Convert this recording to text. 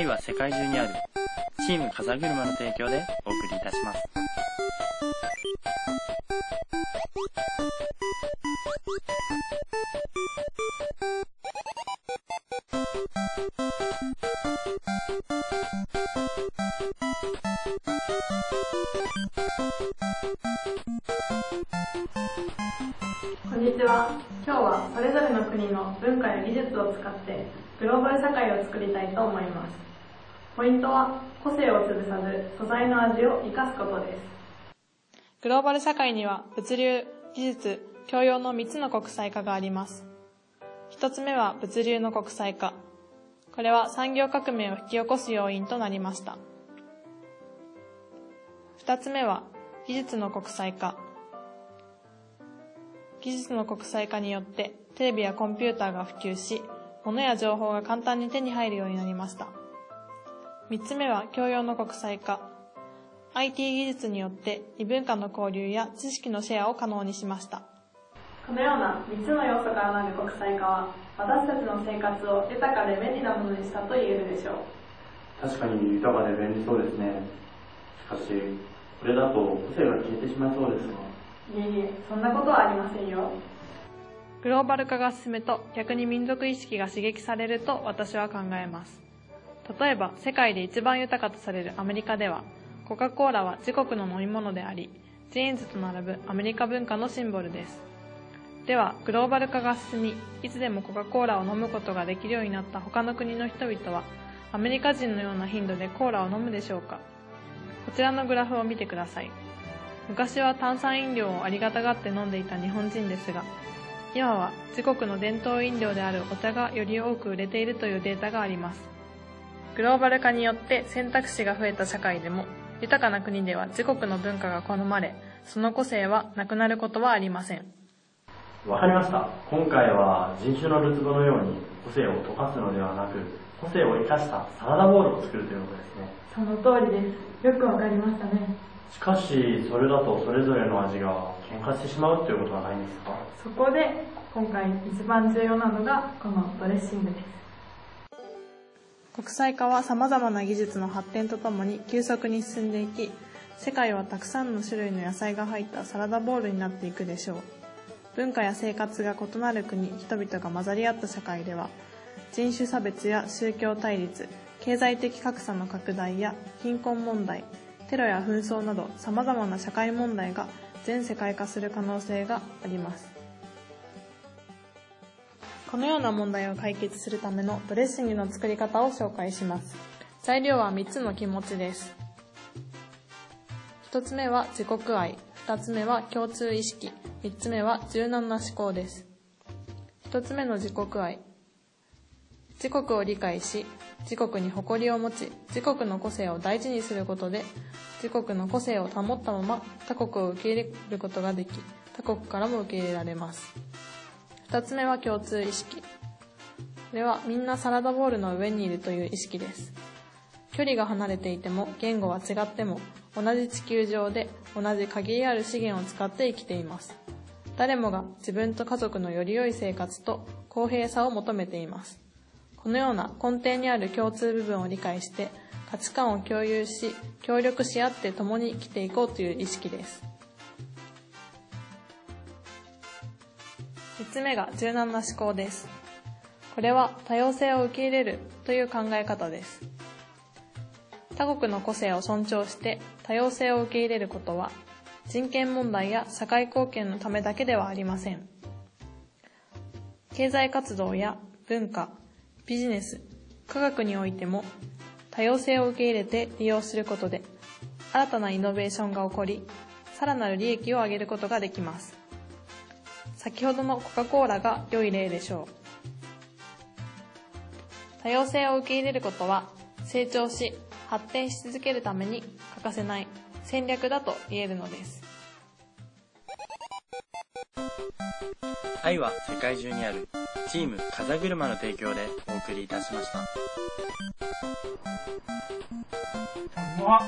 愛は世界中にあるチーム風車の提供でお送りいたします。こんにちは。今日はそれぞれの国の文化や技術を使ってグローバル社会を作りたいと思います。ポイントは個性を潰さず素材の味を生かすことです。グローバル社会には物流、技術、教養の3つの国際化があります。1つ目は物流の国際化。これは産業革命を引き起こす要因となりました。2つ目は技術の国際化。技術の国際化によってテレビやコンピューターが普及し、物や情報が簡単に手に入るようになりました。3つ目は教養の国際化。IT 技術によって異文化の交流や知識のシェアを可能にしました。このような3つの要素からなる国際化は私たちの生活を豊かで便利なものにしたと言えるでしょう。確かに豊かで便利そうですね。しかし、これだと個性が消えてしまいそうですが。いえいえ、そんなことはありませんよ。グローバル化が進むと逆に民族意識が刺激されると私は考えます。例えば世界で一番豊かとされるアメリカではコカ・コーラは自国の飲み物であり、ジーンズと並ぶアメリカ文化のシンボルです。では、グローバル化が進み、いつでもコカ・コーラを飲むことができるようになった他の国の人々は、アメリカ人のような頻度でコーラを飲むでしょうか？こちらのグラフを見てください。昔は炭酸飲料をありがたがって飲んでいた日本人ですが、今は自国の伝統飲料であるお茶がより多く売れているというデータがあります。グローバル化によって選択肢が増えた社会でも、豊かな国では自国の文化が好まれ、その個性はなくなることはありません。わかりました。今回は人種のるつぼのように個性を溶かすのではなく、個性を生かしたサラダボールを作るということですね。その通りです。よくわかりましたね。しかし、それだとそれぞれの味が喧嘩してしまうということはないんですかそこで今回一番重要なのがこのドレッシングです。国際化は様々な技術の発展とともに急速に進んでいき、世界はたくさんの種類の野菜が入ったサラダボウルになっていくでしょう。文化や生活が異なる国、人々が混ざり合った社会では、人種差別や宗教対立、経済的格差の拡大や貧困問題、テロや紛争など様々な社会問題が全世界化する可能性があります。このような問題を解決するためのドレッシングの作り方を紹介します。材料は3つの気持ちです。1つ目は自国愛、2つ目は共通意識、3つ目は柔軟な思考です。1つ目の自国愛。自国を理解し、自国に誇りを持ち、自国の個性を大事にすることで、自国の個性を保ったまま他国を受け入れることができ、他国からも受け入れられます。二つ目は共通意識。これはみんなサラダボウルの上にいるという意識です。距離が離れていても言語は違っても同じ地球上で同じ限りある資源を使って生きています。誰もが自分と家族のより良い生活と公平さを求めています。このような根底にある共通部分を理解して価値観を共有し協力し合って共に生きていこうという意識です。3つ目が柔軟な思考です。これは多様性を受け入れるという考え方です。他国の個性を尊重して多様性を受け入れることは人権問題や社会貢献のためだけではありません。経済活動や文化、ビジネス、科学においても多様性を受け入れて利用することで新たなイノベーションが起こり、さらなる利益を上げることができます。先ほどのコカ・コーラが良い例でしょう。多様性を受け入れることは成長し発展し続けるために欠かせない戦略だと言えるのです。愛は世界中にあるチーム風車の提供でお送りいたしました。うまっ